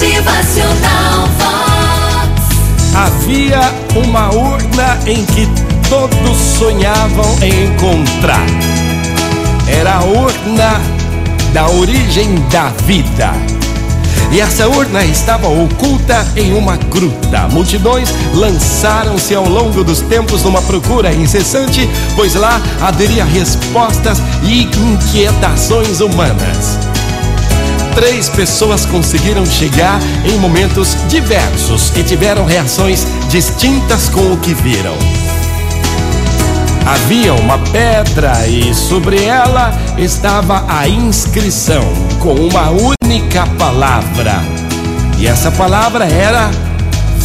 Motivacional Vox. Havia uma urna em que todos sonhavam encontrar. Era a urna da origem da vida. E essa urna estava oculta em uma gruta. Multidões lançaram-se ao longo dos tempos numa procura incessante, pois lá haveria respostas e inquietações humanas. Três pessoas conseguiram chegar em momentos diversos e tiveram reações distintas com o que viram. Havia uma pedra e sobre ela estava a inscrição com uma única palavra. E essa palavra era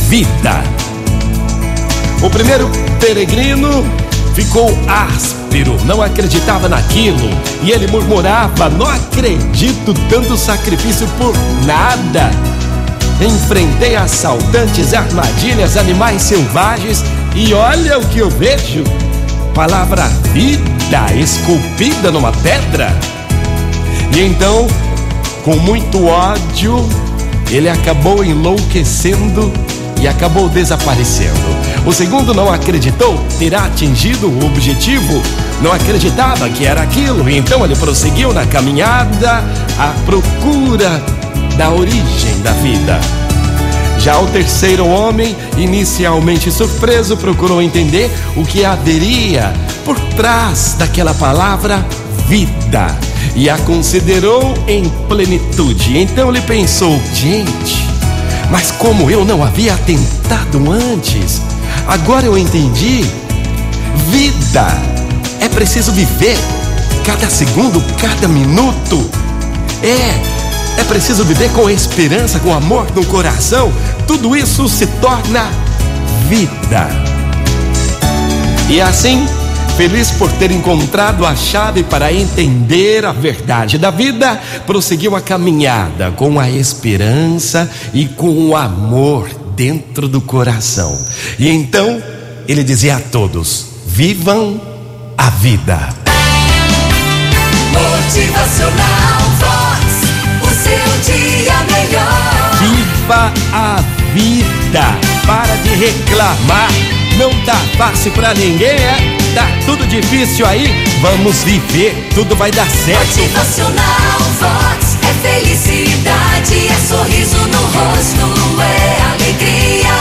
vida. O primeiro peregrino ficou áspero, não acreditava naquilo e ele murmurava: Não acredito tanto sacrifício por nada. Enfrentei assaltantes, armadilhas, animais selvagens e olha o que eu vejo palavra vida esculpida numa pedra. E então, com muito ódio, ele acabou enlouquecendo e acabou desaparecendo. O segundo não acreditou ter atingido o objetivo, não acreditava que era aquilo, então ele prosseguiu na caminhada à procura da origem da vida. Já o terceiro homem, inicialmente surpreso, procurou entender o que haveria por trás daquela palavra vida e a considerou em plenitude. Então ele pensou: gente, mas como eu não havia tentado antes, agora eu entendi. Vida é preciso viver cada segundo, cada minuto. É é preciso viver com esperança, com amor no coração. Tudo isso se torna vida. E assim, feliz por ter encontrado a chave para entender a verdade da vida, prosseguiu a caminhada com a esperança e com o amor dentro do coração. E então, ele dizia a todos: vivam a vida. Motivacional Vox. O seu dia melhor. Viva a vida. Para de reclamar. Não tá fácil pra ninguém, é? Tá tudo difícil aí. Vamos viver, tudo vai dar certo. Motivacional Vox. É felicidade, é sorriso no rosto, é alegria,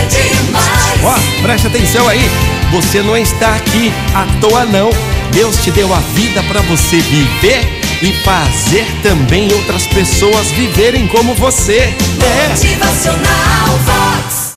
é demais. Ó, preste atenção aí. Você não está aqui à toa não. Deus te deu a vida para você viver e fazer também outras pessoas viverem como você. É. Motivacional